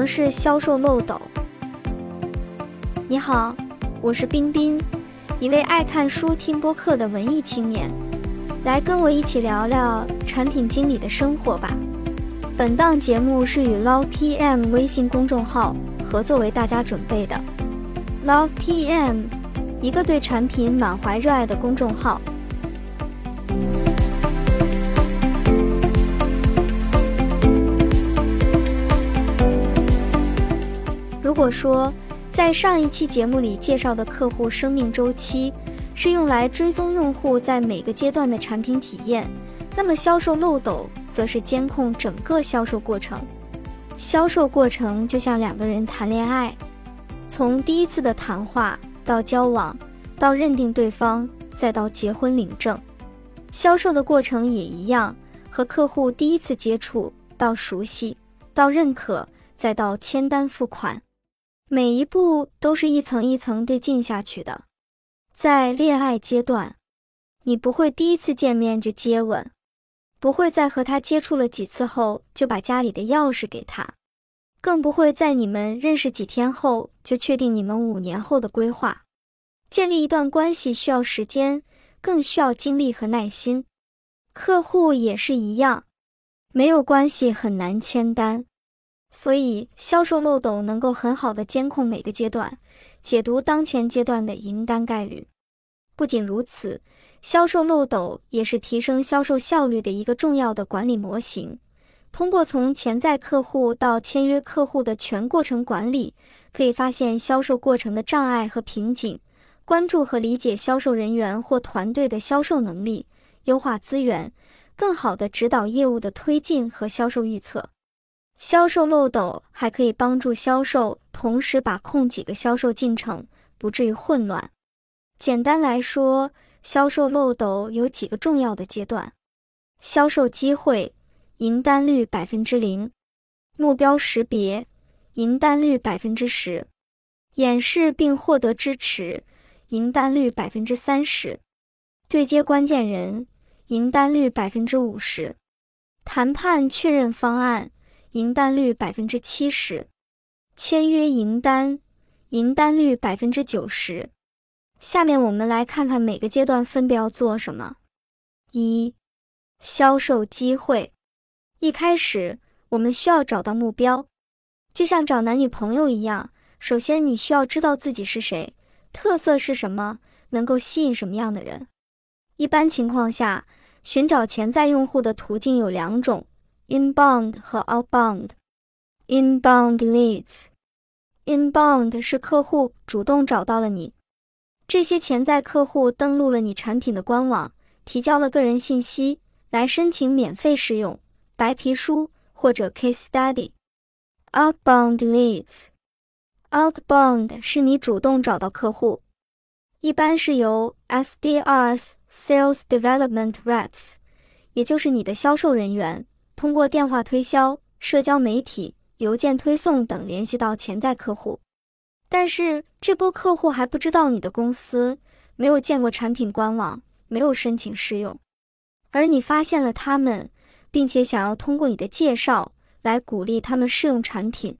么是销售漏斗？你好，我是冰冰，一位爱看书、听播客的文艺青年，来跟我一起聊聊产品经理的生活吧。本档节目是与 Love PM 微信公众号合作为大家准备的。Love PM，一个对产品满怀热爱的公众号。如果说在上一期节目里介绍的客户生命周期是用来追踪用户在每个阶段的产品体验，那么销售漏斗则是监控整个销售过程。销售过程就像两个人谈恋爱，从第一次的谈话到交往，到认定对方，再到结婚领证，销售的过程也一样，和客户第一次接触到熟悉，到认可，再到签单付款。每一步都是一层一层递进下去的。在恋爱阶段，你不会第一次见面就接吻，不会在和他接触了几次后就把家里的钥匙给他，更不会在你们认识几天后就确定你们五年后的规划。建立一段关系需要时间，更需要精力和耐心。客户也是一样，没有关系很难签单。所以，销售漏斗能够很好的监控每个阶段，解读当前阶段的赢单概率。不仅如此，销售漏斗也是提升销售效率的一个重要的管理模型。通过从潜在客户到签约客户的全过程管理，可以发现销售过程的障碍和瓶颈，关注和理解销售人员或团队的销售能力，优化资源，更好的指导业务的推进和销售预测。销售漏斗还可以帮助销售同时把控几个销售进程，不至于混乱。简单来说，销售漏斗有几个重要的阶段：销售机会，赢单率百分之零；目标识别，赢单率百分之十；演示并获得支持，赢单率百分之三十；对接关键人，赢单率百分之五十；谈判确认方案。赢单率百分之七十，签约赢单，赢单率百分之九十。下面我们来看看每个阶段分别要做什么。一、销售机会。一开始，我们需要找到目标，就像找男女朋友一样。首先，你需要知道自己是谁，特色是什么，能够吸引什么样的人。一般情况下，寻找潜在用户的途径有两种。Inbound 和 Outbound。Inbound leads，Inbound 是客户主动找到了你，这些潜在客户登录了你产品的官网，提交了个人信息来申请免费试用白皮书或者 Case Study。Outbound leads，Outbound 是你主动找到客户，一般是由 SDRs（Sales Development Reps），也就是你的销售人员。通过电话推销、社交媒体、邮件推送等联系到潜在客户，但是这波客户还不知道你的公司，没有见过产品官网，没有申请试用，而你发现了他们，并且想要通过你的介绍来鼓励他们试用产品。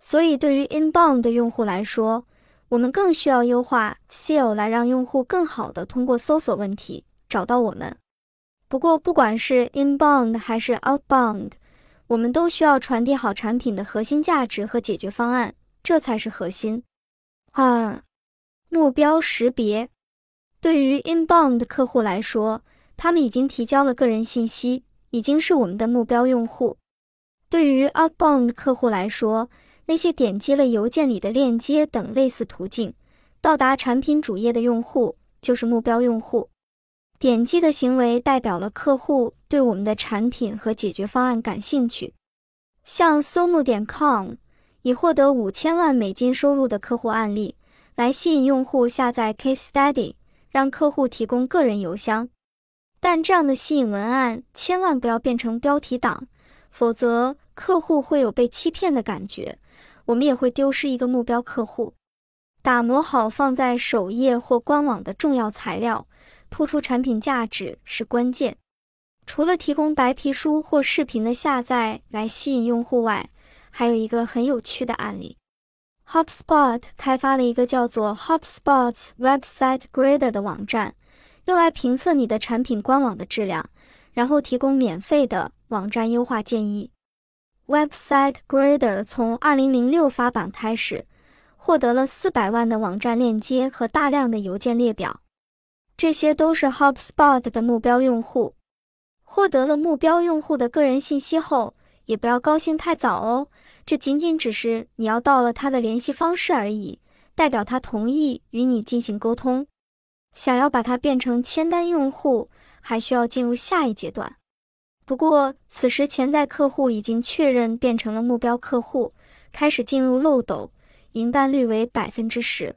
所以，对于 inbound 的用户来说，我们更需要优化 SEO 来让用户更好的通过搜索问题找到我们。不过，不管是 inbound 还是 outbound，我们都需要传递好产品的核心价值和解决方案，这才是核心。二、目标识别。对于 inbound 客户来说，他们已经提交了个人信息，已经是我们的目标用户。对于 outbound 客户来说，那些点击了邮件里的链接等类似途径到达产品主页的用户，就是目标用户。点击的行为代表了客户对我们的产品和解决方案感兴趣。像搜木点 com 已获得五千万美金收入的客户案例，来吸引用户下载 Case Study，让客户提供个人邮箱。但这样的吸引文案千万不要变成标题党，否则客户会有被欺骗的感觉，我们也会丢失一个目标客户。打磨好放在首页或官网的重要材料。突出产品价值是关键。除了提供白皮书或视频的下载来吸引用户外，还有一个很有趣的案例：HubSpot 开发了一个叫做 HubSpot's Website Grader 的网站，用来评测你的产品官网的质量，然后提供免费的网站优化建议。Website Grader 从2006发版开始，获得了400万的网站链接和大量的邮件列表，这些都是 HubSpot 的目标用户。获得了目标用户的个人信息后，也不要高兴太早哦。这仅仅只是你要到了他的联系方式而已，代表他同意与你进行沟通。想要把它变成签单用户，还需要进入下一阶段。不过，此时潜在客户已经确认变成了目标客户，开始进入漏斗，赢单率为百分之十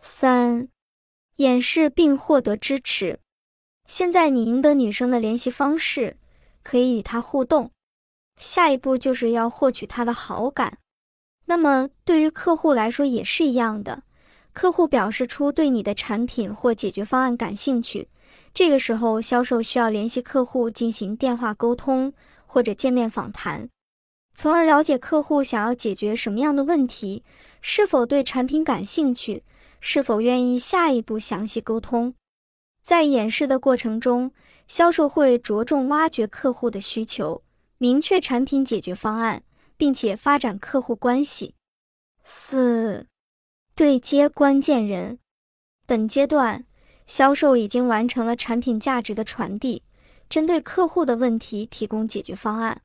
三。演示并获得支持。现在你赢得女生的联系方式，可以与她互动。下一步就是要获取她的好感。那么对于客户来说也是一样的。客户表示出对你的产品或解决方案感兴趣，这个时候销售需要联系客户进行电话沟通或者见面访谈，从而了解客户想要解决什么样的问题，是否对产品感兴趣，是否愿意下一步详细沟通。在演示的过程中，销售会着重挖掘客户的需求，明确产品解决方案，并且发展客户关系。四、对接关键人。本阶段，销售已经完成了产品价值的传递，针对客户的问题提供解决方案。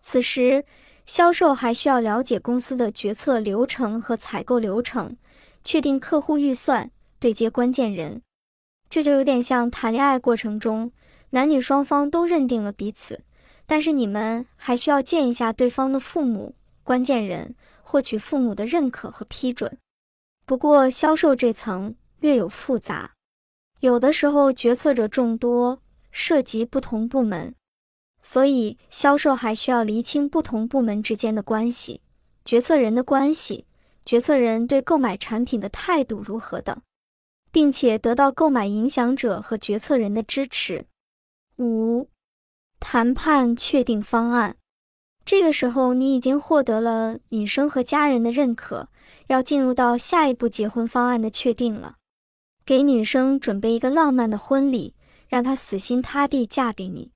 此时，销售还需要了解公司的决策流程和采购流程，确定客户预算，对接关键人。这就有点像谈恋爱过程中，男女双方都认定了彼此，但是你们还需要见一下对方的父母、关键人，获取父母的认可和批准。不过销售这层略有复杂，有的时候决策者众多，涉及不同部门，所以销售还需要厘清不同部门之间的关系、决策人的关系、决策人对购买产品的态度如何等。并且得到购买影响者和决策人的支持。五、谈判确定方案。这个时候，你已经获得了女生和家人的认可，要进入到下一步结婚方案的确定了。给女生准备一个浪漫的婚礼，让她死心塌地嫁给你。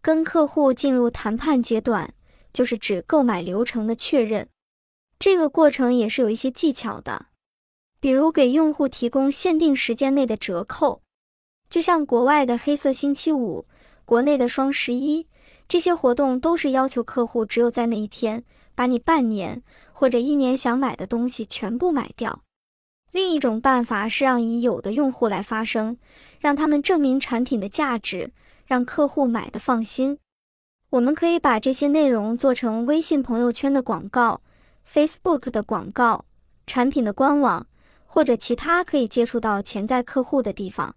跟客户进入谈判阶段，就是指购买流程的确认。这个过程也是有一些技巧的。比如给用户提供限定时间内的折扣，就像国外的黑色星期五、国内的双十一，这些活动都是要求客户只有在那一天把你半年或者一年想买的东西全部买掉。另一种办法是让已有的用户来发声，让他们证明产品的价值，让客户买的放心。我们可以把这些内容做成微信朋友圈的广告、Facebook 的广告、产品的官网。或者其他可以接触到潜在客户的地方。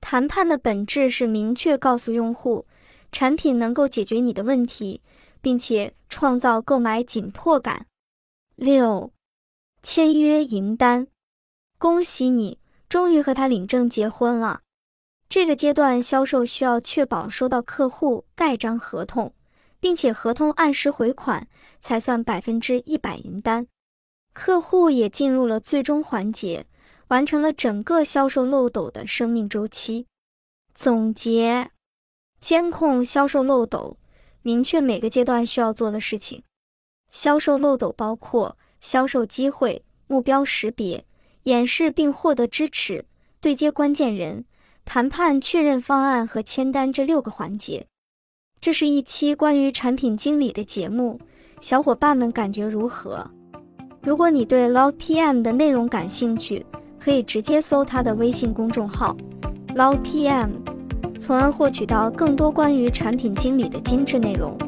谈判的本质是明确告诉用户，产品能够解决你的问题，并且创造购买紧迫感。六、签约赢单，恭喜你，终于和他领证结婚了。这个阶段，销售需要确保收到客户盖章合同，并且合同按时回款，才算百分之一百赢单。客户也进入了最终环节，完成了整个销售漏斗的生命周期。总结：监控销售漏斗，明确每个阶段需要做的事情。销售漏斗包括销售机会、目标识别、演示并获得支持、对接关键人、谈判确认方案和签单这六个环节。这是一期关于产品经理的节目，小伙伴们感觉如何？如果你对 Log PM 的内容感兴趣，可以直接搜他的微信公众号 Log PM，从而获取到更多关于产品经理的精致内容。